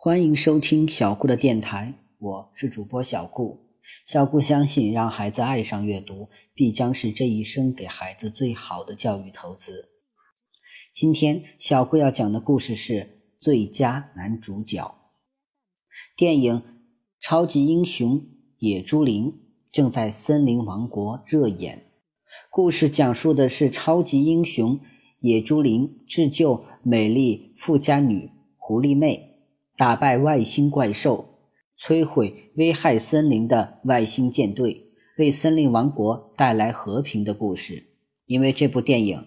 欢迎收听小顾的电台，我是主播小顾。小顾相信，让孩子爱上阅读，必将是这一生给孩子最好的教育投资。今天，小顾要讲的故事是《最佳男主角》。电影《超级英雄野猪林》正在森林王国热演。故事讲述的是超级英雄野猪林自救美丽富家女狐狸妹。打败外星怪兽，摧毁危害森林的外星舰队，为森林王国带来和平的故事。因为这部电影，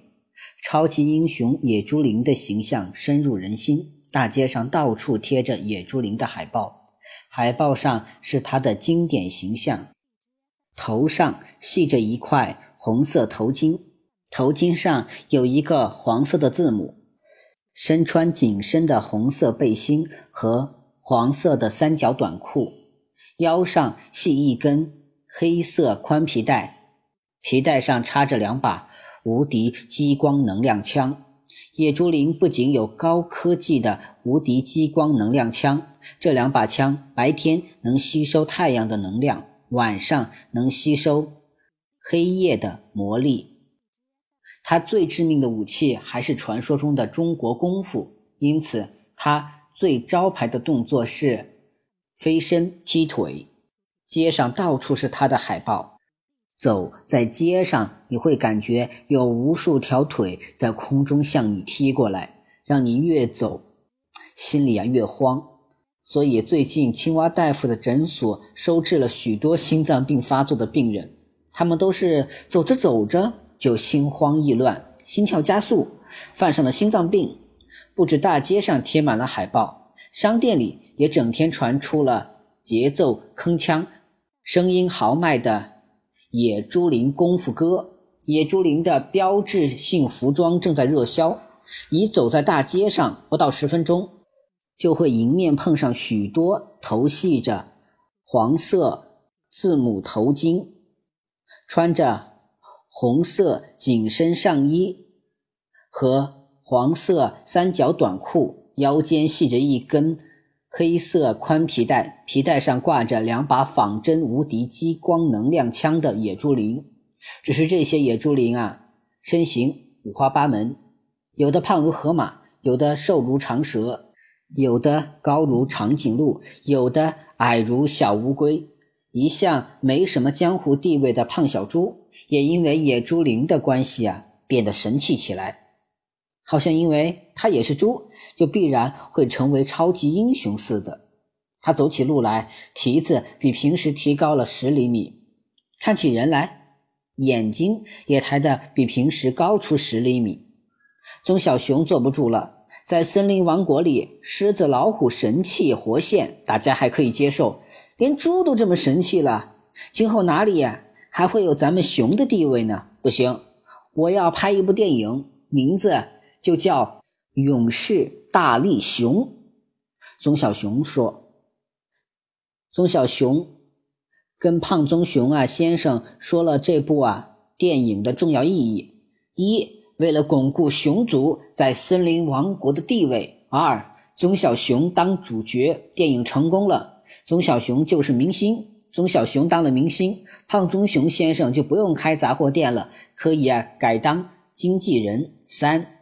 超级英雄野猪林的形象深入人心，大街上到处贴着野猪林的海报，海报上是他的经典形象，头上系着一块红色头巾，头巾上有一个黄色的字母。身穿紧身的红色背心和黄色的三角短裤，腰上系一根黑色宽皮带，皮带上插着两把无敌激光能量枪。野猪林不仅有高科技的无敌激光能量枪，这两把枪白天能吸收太阳的能量，晚上能吸收黑夜的魔力。他最致命的武器还是传说中的中国功夫，因此他最招牌的动作是飞身踢腿。街上到处是他的海报，走在街上你会感觉有无数条腿在空中向你踢过来，让你越走心里啊越慌。所以最近青蛙大夫的诊所收治了许多心脏病发作的病人，他们都是走着走着。就心慌意乱，心跳加速，犯上了心脏病。不止大街上贴满了海报，商店里也整天传出了节奏铿锵、声音豪迈的野猪林功夫歌。野猪林的标志性服装正在热销，你走在大街上，不到十分钟，就会迎面碰上许多头系着黄色字母头巾，穿着。红色紧身上衣和黄色三角短裤，腰间系着一根黑色宽皮带，皮带上挂着两把仿真无敌激光能量枪的野猪林。只是这些野猪林啊，身形五花八门，有的胖如河马，有的瘦如长蛇，有的高如长颈鹿，有的矮如小乌龟。一向没什么江湖地位的胖小猪，也因为野猪林的关系啊，变得神气起来。好像因为他也是猪，就必然会成为超级英雄似的。他走起路来，蹄子比平时提高了十厘米；看起人来，眼睛也抬得比平时高出十厘米。棕小熊坐不住了，在森林王国里，狮子、老虎神气活现，大家还可以接受。连猪都这么神气了，今后哪里还会有咱们熊的地位呢？不行，我要拍一部电影，名字就叫《勇士大力熊》。棕小熊说：“棕小熊跟胖棕熊啊先生说了这部啊电影的重要意义：一，为了巩固熊族在森林王国的地位；二，棕小熊当主角，电影成功了。”棕小熊就是明星，棕小熊当了明星，胖棕熊先生就不用开杂货店了，可以啊改当经纪人。三，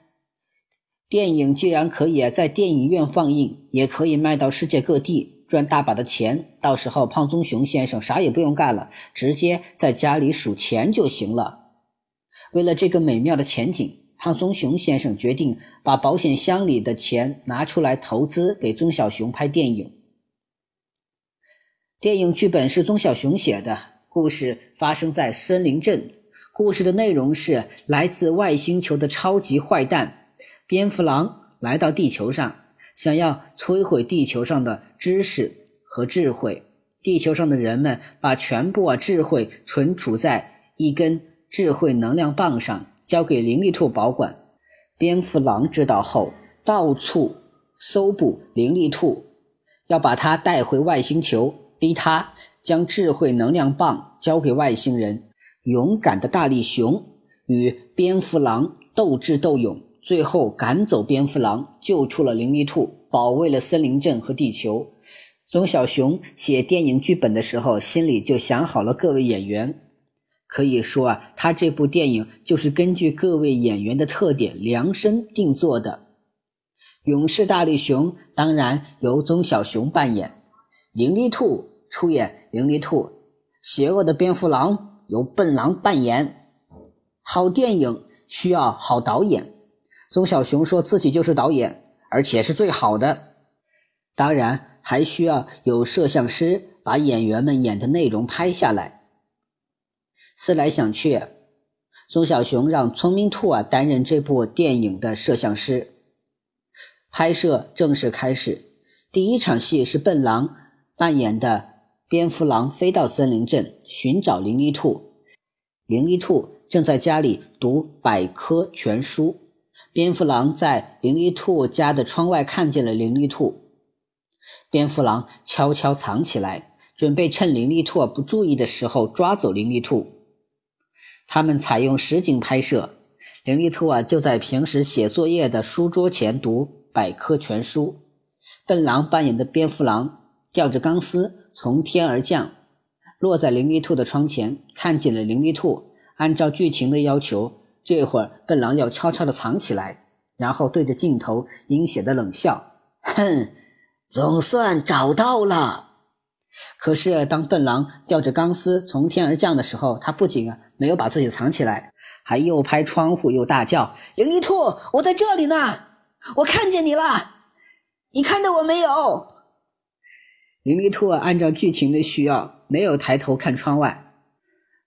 电影既然可以在电影院放映，也可以卖到世界各地，赚大把的钱。到时候胖棕熊先生啥也不用干了，直接在家里数钱就行了。为了这个美妙的前景，胖棕熊先生决定把保险箱里的钱拿出来投资给棕小熊拍电影。电影剧本是棕小熊写的，故事发生在森林镇。故事的内容是来自外星球的超级坏蛋蝙蝠狼来到地球上，想要摧毁地球上的知识和智慧。地球上的人们把全部啊智慧存储在一根智慧能量棒上，交给灵力兔保管。蝙蝠狼知道后，到处搜捕灵力兔，要把它带回外星球。逼他将智慧能量棒交给外星人。勇敢的大力熊与蝙蝠狼斗智斗勇，最后赶走蝙蝠狼，救出了灵力兔，保卫了森林镇和地球。宗小熊写电影剧本的时候，心里就想好了各位演员。可以说啊，他这部电影就是根据各位演员的特点量身定做的。勇士大力熊当然由宗小熊扮演，灵力兔出演灵力兔，邪恶的蝙蝠狼由笨狼扮演。好电影需要好导演，宗小熊说自己就是导演，而且是最好的。当然。还需要有摄像师把演员们演的内容拍下来。思来想去，宗小熊让聪明兔啊担任这部电影的摄像师。拍摄正式开始，第一场戏是笨狼扮演的蝙蝠狼飞到森林镇寻找灵力兔。灵力兔正在家里读百科全书，蝙蝠狼在灵力兔家的窗外看见了灵力兔。蝙蝠狼悄悄藏起来，准备趁灵力兔不注意的时候抓走灵力兔。他们采用实景拍摄，灵力兔啊就在平时写作业的书桌前读百科全书。笨狼扮演的蝙蝠狼吊着钢丝从天而降，落在灵力兔的窗前，看见了灵力兔。按照剧情的要求，这会儿笨狼要悄悄地藏起来，然后对着镜头阴险的冷笑：“哼。”总算找到了，可是当笨狼吊着钢丝从天而降的时候，他不仅啊没有把自己藏起来，还又拍窗户又大叫：“灵力兔，我在这里呢，我看见你了，你看到我没有？”灵力兔按照剧情的需要，没有抬头看窗外。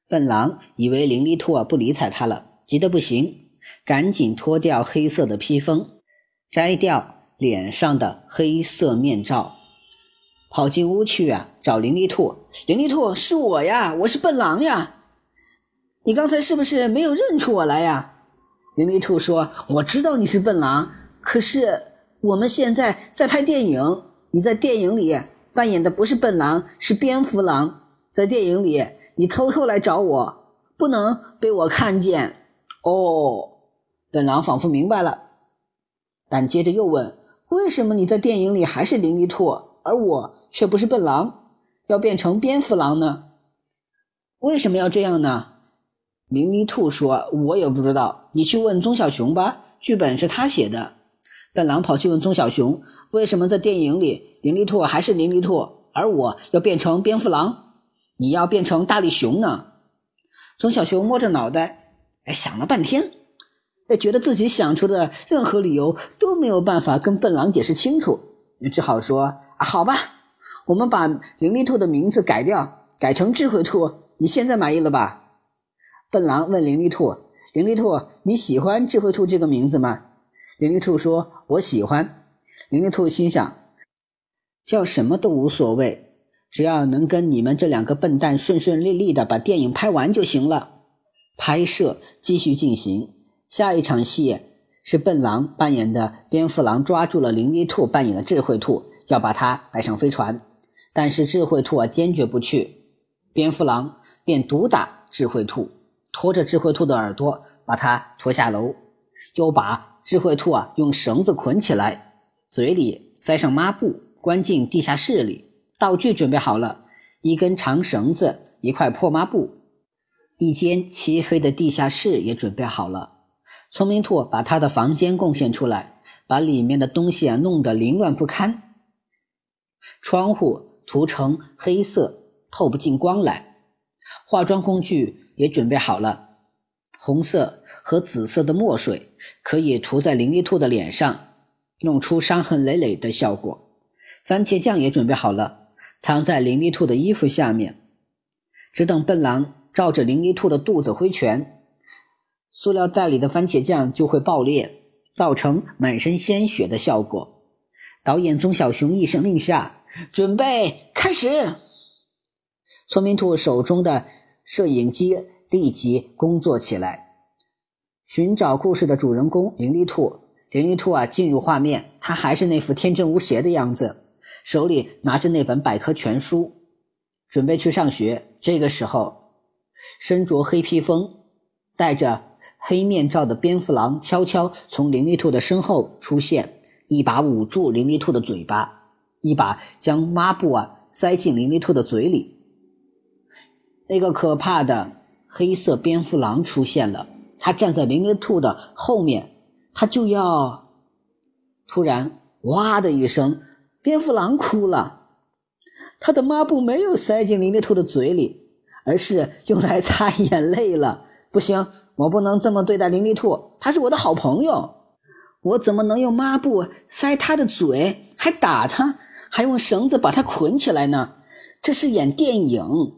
笨狼以为灵力兔不理睬他了，急得不行，赶紧脱掉黑色的披风，摘掉。脸上的黑色面罩，跑进屋去啊，找灵力兔。灵力兔，是我呀，我是笨狼呀。你刚才是不是没有认出我来呀？灵力兔说：“我知道你是笨狼，可是我们现在在拍电影，你在电影里扮演的不是笨狼，是蝙蝠狼。在电影里，你偷偷来找我，不能被我看见。”哦，笨狼仿佛明白了，但接着又问。为什么你在电影里还是灵力兔，而我却不是笨狼，要变成蝙蝠狼呢？为什么要这样呢？灵力兔说：“我也不知道，你去问宗小熊吧，剧本是他写的。”笨狼跑去问宗小熊：“为什么在电影里灵力兔还是灵力兔，而我要变成蝙蝠狼？你要变成大力熊呢？”宗小熊摸着脑袋，哎，想了半天。哎觉得自己想出的任何理由都没有办法跟笨狼解释清楚，只好说：“好吧，我们把灵力兔的名字改掉，改成智慧兔。你现在满意了吧？”笨狼问灵力兔：“灵力兔，你喜欢智慧兔这个名字吗？”灵力兔说：“我喜欢。”灵力兔心想：“叫什么都无所谓，只要能跟你们这两个笨蛋顺顺利利的把电影拍完就行了。”拍摄继续进行。下一场戏是笨狼扮演的蝙蝠狼抓住了灵力兔扮演的智慧兔，要把它带上飞船，但是智慧兔啊坚决不去，蝙蝠狼便毒打智慧兔，拖着智慧兔的耳朵把它拖下楼，又把智慧兔啊用绳子捆起来，嘴里塞上抹布，关进地下室里。道具准备好了，一根长绳子，一块破抹布，一间漆黑的地下室也准备好了。聪明兔把他的房间贡献出来，把里面的东西啊弄得凌乱不堪。窗户涂成黑色，透不进光来。化妆工具也准备好了，红色和紫色的墨水可以涂在灵力兔的脸上，弄出伤痕累累的效果。番茄酱也准备好了，藏在灵力兔的衣服下面，只等笨狼照着灵力兔的肚子挥拳。塑料袋里的番茄酱就会爆裂，造成满身鲜血的效果。导演宗小熊一声令下，准备开始。聪明兔手中的摄影机立即工作起来，寻找故事的主人公灵力兔。灵力兔啊，进入画面，他还是那副天真无邪的样子，手里拿着那本百科全书，准备去上学。这个时候，身着黑披风，戴着。黑面罩的蝙蝠狼悄悄从灵力兔的身后出现，一把捂住灵力兔的嘴巴，一把将抹布啊塞进灵力兔的嘴里。那个可怕的黑色蝙蝠狼出现了，他站在灵力兔的后面，他就要……突然，哇的一声，蝙蝠狼哭了。他的抹布没有塞进灵力兔的嘴里，而是用来擦眼泪了。不行，我不能这么对待灵力兔，他是我的好朋友。我怎么能用抹布塞他的嘴，还打他，还用绳子把他捆起来呢？这是演电影。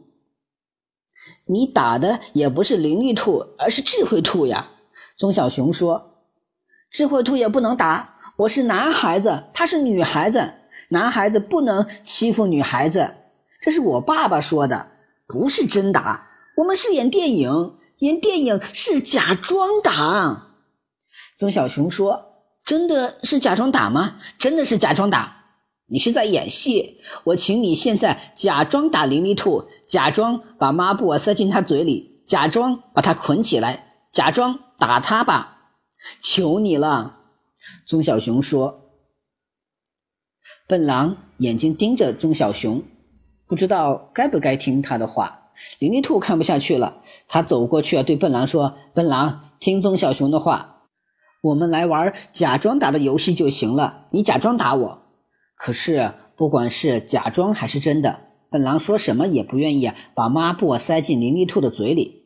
你打的也不是灵力兔，而是智慧兔呀。棕小熊说：“智慧兔也不能打，我是男孩子，她是女孩子。”男孩子不能欺负女孩子，这是我爸爸说的，不是真打。我们是演电影，演电影是假装打。曾小熊说：“真的是假装打吗？真的是假装打。你是在演戏。我请你现在假装打灵力兔，假装把抹布塞进他嘴里，假装把他捆起来，假装打他吧。求你了。”棕小熊说。笨狼眼睛盯着棕小熊，不知道该不该听他的话。灵力兔看不下去了，他走过去对笨狼说：“笨狼，听棕小熊的话，我们来玩假装打的游戏就行了。你假装打我，可是不管是假装还是真的，笨狼说什么也不愿意把抹布塞进灵力兔的嘴里。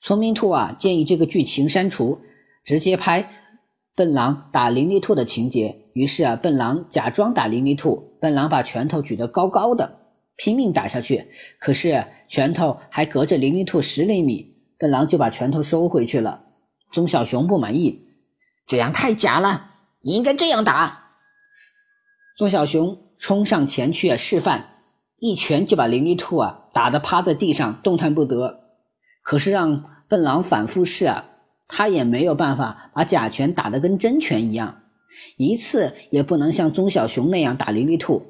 聪明兔啊，建议这个剧情删除，直接拍。”笨狼打灵力兔的情节，于是啊，笨狼假装打灵力兔。笨狼把拳头举得高高的，拼命打下去。可是拳头还隔着灵力兔十厘米，笨狼就把拳头收回去了。棕小熊不满意，这样太假了，你应该这样打。棕小熊冲上前去啊示范，一拳就把灵力兔啊打得趴在地上动弹不得。可是让笨狼反复试啊。他也没有办法把假拳打得跟真拳一样，一次也不能像棕小熊那样打灵力兔。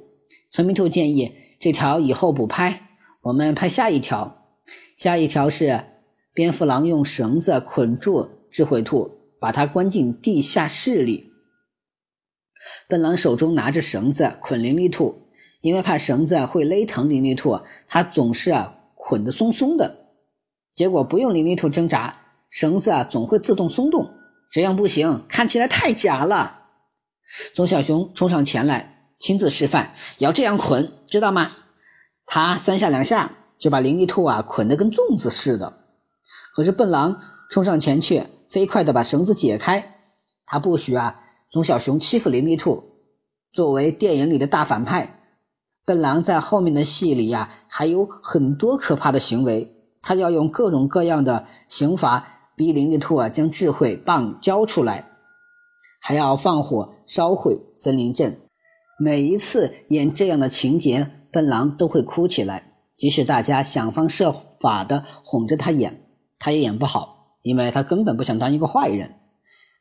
村民兔建议这条以后不拍，我们拍下一条。下一条是蝙蝠狼用绳子捆住智慧兔，把它关进地下室里。笨狼手中拿着绳子捆灵力兔，因为怕绳子会勒疼灵力兔，他总是啊捆得松松的，结果不用灵力兔挣扎。绳子啊，总会自动松动，这样不行，看起来太假了。棕小熊冲上前来，亲自示范，要这样捆，知道吗？他三下两下就把灵力兔啊捆得跟粽子似的。可是笨狼冲上前去，飞快地把绳子解开。他不许啊，棕小熊欺负灵力兔。作为电影里的大反派，笨狼在后面的戏里呀，还有很多可怕的行为，他要用各种各样的刑罚。逼灵力兔啊，将智慧棒交出来，还要放火烧毁森林镇。每一次演这样的情节，笨狼都会哭起来。即使大家想方设法的哄着他演，他也演不好，因为他根本不想当一个坏人。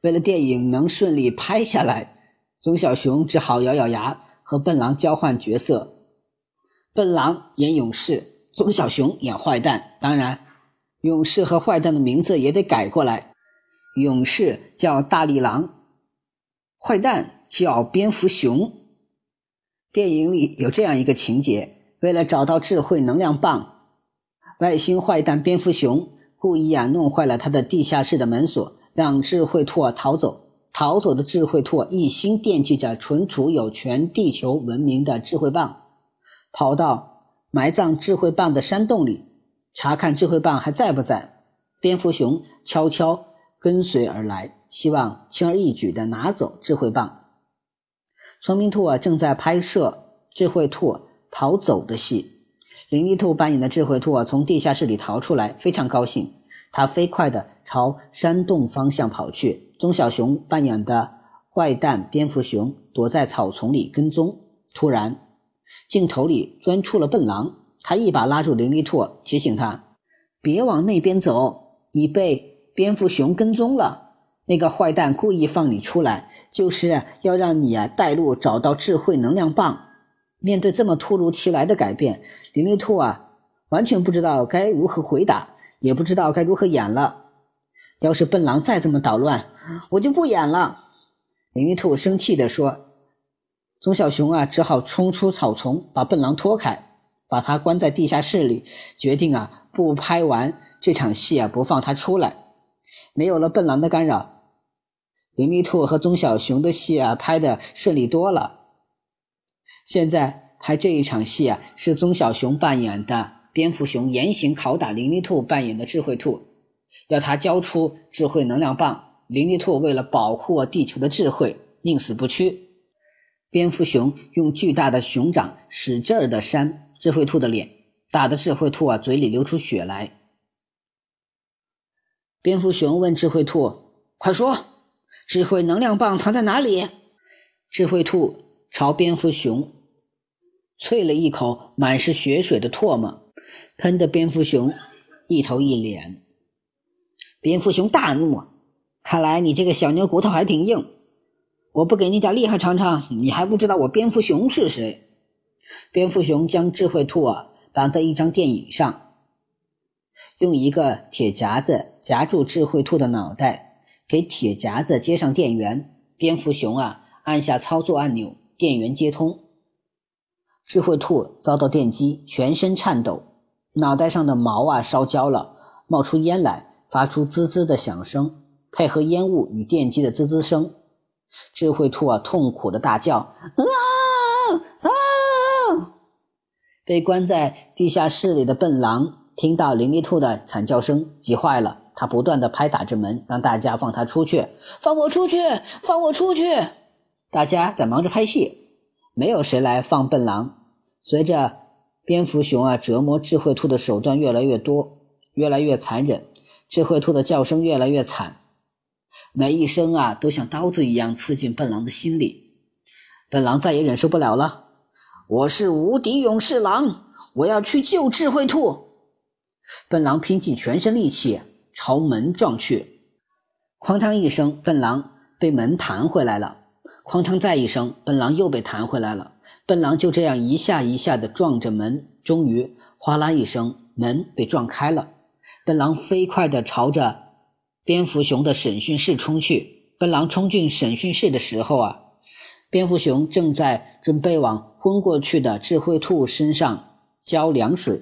为了电影能顺利拍下来，棕小熊只好咬咬牙和笨狼交换角色：笨狼演勇士，棕小熊演坏蛋。当然。勇士和坏蛋的名字也得改过来，勇士叫大力狼，坏蛋叫蝙蝠熊。电影里有这样一个情节：为了找到智慧能量棒，外星坏蛋蝙蝠熊故意啊弄坏了他的地下室的门锁，让智慧兔逃走。逃走的智慧兔一心惦记着存储有全地球文明的智慧棒，跑到埋葬智慧棒的山洞里。查看智慧棒还在不在？蝙蝠熊悄悄跟随而来，希望轻而易举地拿走智慧棒。聪明兔啊，正在拍摄智慧兔逃走的戏。灵力兔扮演的智慧兔啊，从地下室里逃出来，非常高兴。他飞快地朝山洞方向跑去。棕小熊扮演的坏蛋蝙蝠熊躲在草丛里跟踪。突然，镜头里钻出了笨狼。他一把拉住灵力兔，提醒他：“别往那边走，你被蝙蝠熊跟踪了。那个坏蛋故意放你出来，就是要让你啊带路找到智慧能量棒。”面对这么突如其来的改变，灵力兔啊完全不知道该如何回答，也不知道该如何演了。要是笨狼再这么捣乱，我就不演了。”林立兔生气地说。棕小熊啊，只好冲出草丛，把笨狼拖开，把他关在地下室里，决定啊，不拍完这场戏啊，不放他出来。没有了笨狼的干扰，林立兔和棕小熊的戏啊，拍的顺利多了。现在拍这一场戏啊，是棕小熊扮演的蝙蝠熊严刑拷打林立兔扮演的智慧兔，要他交出智慧能量棒。林立兔为了保护地球的智慧，宁死不屈。蝙蝠熊用巨大的熊掌使劲儿的扇智慧兔的脸，打的智慧兔啊嘴里流出血来。蝙蝠熊问智慧兔：“快说，智慧能量棒藏在哪里？”智慧兔朝蝙蝠熊啐了一口满是血水的唾沫，喷得蝙蝠熊一头一脸。蝙蝠熊大怒啊：“看来你这个小牛骨头还挺硬。”我不给你点厉害尝尝，你还不知道我蝙蝠熊是谁？蝙蝠熊将智慧兔啊绑在一张电椅上，用一个铁夹子夹住智慧兔的脑袋，给铁夹子接上电源。蝙蝠熊啊按下操作按钮，电源接通。智慧兔遭到电击，全身颤抖，脑袋上的毛啊烧焦了，冒出烟来，发出滋滋的响声，配合烟雾与电击的滋滋声。智慧兔啊，痛苦的大叫：“啊！”被关在地下室里的笨狼听到林立兔的惨叫声，急坏了。他不断的拍打着门，让大家放他出去，放我出去，放我出去！大家在忙着拍戏，没有谁来放笨狼。随着蝙蝠熊啊折磨智慧兔的手段越来越多，越来越残忍，智慧兔的叫声越来越惨。每一声啊，都像刀子一样刺进笨狼的心里。笨狼再也忍受不了了。我是无敌勇士狼，我要去救智慧兔。笨狼拼尽全身力气朝门撞去，哐当一声，笨狼被门弹回来了。哐当再一声，笨狼又被弹回来了。笨狼就这样一下一下的撞着门，终于哗啦一声，门被撞开了。笨狼飞快的朝着。蝙蝠熊的审讯室冲去，笨狼冲进审讯室的时候啊，蝙蝠熊正在准备往昏过去的智慧兔身上浇凉水，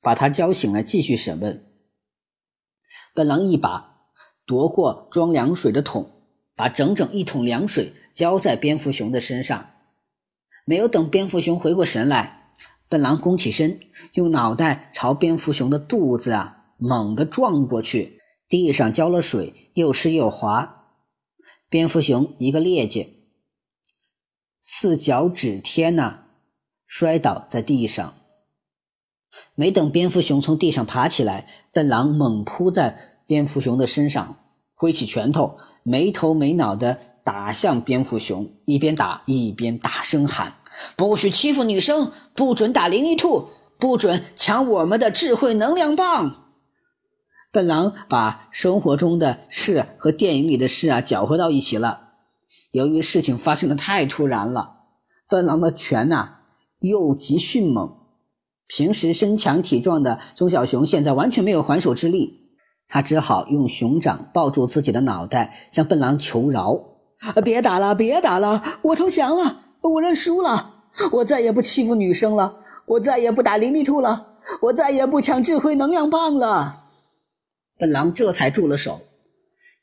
把它浇醒了，继续审问。笨狼一把夺过装凉水的桶，把整整一桶凉水浇在蝙蝠熊的身上。没有等蝙蝠熊回过神来，笨狼弓起身，用脑袋朝蝙蝠熊的肚子啊猛地撞过去。地上浇了水，又湿又滑。蝙蝠熊一个趔趄，四脚趾天呐，摔倒在地上。没等蝙蝠熊从地上爬起来，笨狼猛扑在蝙蝠熊的身上，挥起拳头，没头没脑的打向蝙蝠熊，一边打一边大声喊：“不许欺负女生，不准打灵异兔，不准抢我们的智慧能量棒！”笨狼把生活中的事和电影里的事啊搅和到一起了。由于事情发生的太突然了，笨狼的拳呐又急迅猛。平时身强体壮的钟小熊现在完全没有还手之力，他只好用熊掌抱住自己的脑袋，向笨狼求饶：“别打了，别打了，我投降了，我认输了，我再也不欺负女生了，我再也不打灵力兔了，我再也不抢智慧能量棒了。”笨狼这才住了手。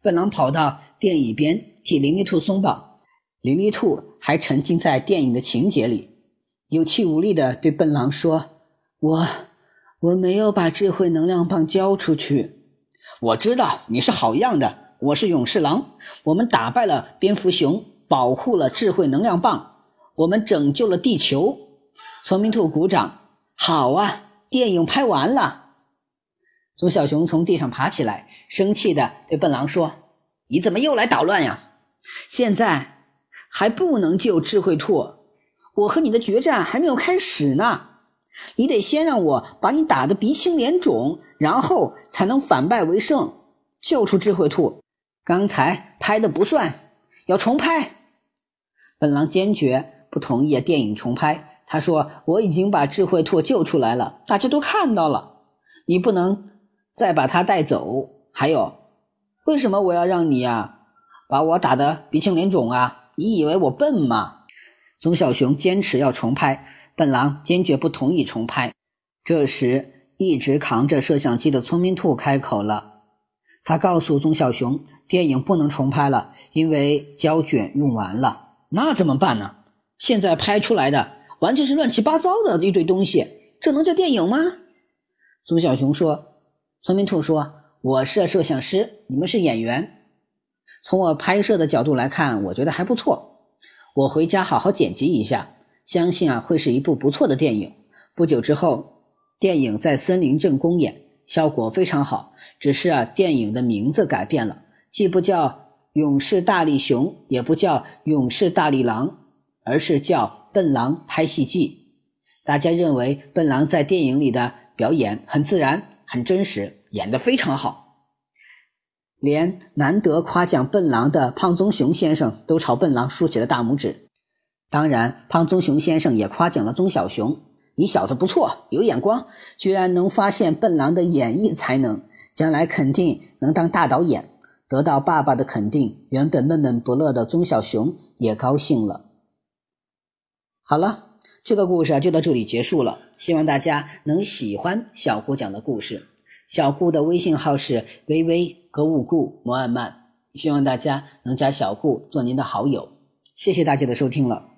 笨狼跑到电影边替林立兔松绑，林立兔还沉浸在电影的情节里，有气无力地对笨狼说：“我我没有把智慧能量棒交出去。我知道你是好样的，我是勇士狼，我们打败了蝙蝠熊，保护了智慧能量棒，我们拯救了地球。”聪明兔鼓掌：“好啊，电影拍完了。”钟小熊从地上爬起来，生气地对笨狼说：“你怎么又来捣乱呀？现在还不能救智慧兔，我和你的决战还没有开始呢。你得先让我把你打得鼻青脸肿，然后才能反败为胜，救出智慧兔。刚才拍的不算，要重拍。”笨狼坚决不同意电影重拍。他说：“我已经把智慧兔救出来了，大家都看到了，你不能。”再把他带走。还有，为什么我要让你呀把我打得鼻青脸肿啊？你以为我笨吗？宗小熊坚持要重拍，笨狼坚决不同意重拍。这时，一直扛着摄像机的聪明兔开口了，他告诉宗小熊，电影不能重拍了，因为胶卷用完了。那怎么办呢？现在拍出来的完全是乱七八糟的一堆东西，这能叫电影吗？宗小熊说：“聪明兔说，我是摄像师，你们是演员。从我拍摄的角度来看，我觉得还不错。我回家好好剪辑一下，相信啊会是一部不错的电影。不久之后，电影在森林镇公演，效果非常好。只是啊，电影的名字改变了，既不叫《勇士大力熊》，也不叫《勇士大力狼》，而是叫《笨狼拍戏记》。大家认为笨狼在电影里的。”表演很自然，很真实，演得非常好，连难得夸奖笨狼的胖棕熊先生都朝笨狼竖起了大拇指。当然，胖棕熊先生也夸奖了棕小熊：“你小子不错，有眼光，居然能发现笨狼的演绎才能，将来肯定能当大导演。”得到爸爸的肯定，原本闷闷不乐的棕小熊也高兴了。好了。这个故事啊，就到这里结束了。希望大家能喜欢小顾讲的故事。小顾的微信号是微微格物顾摩尔曼，希望大家能加小顾做您的好友。谢谢大家的收听了。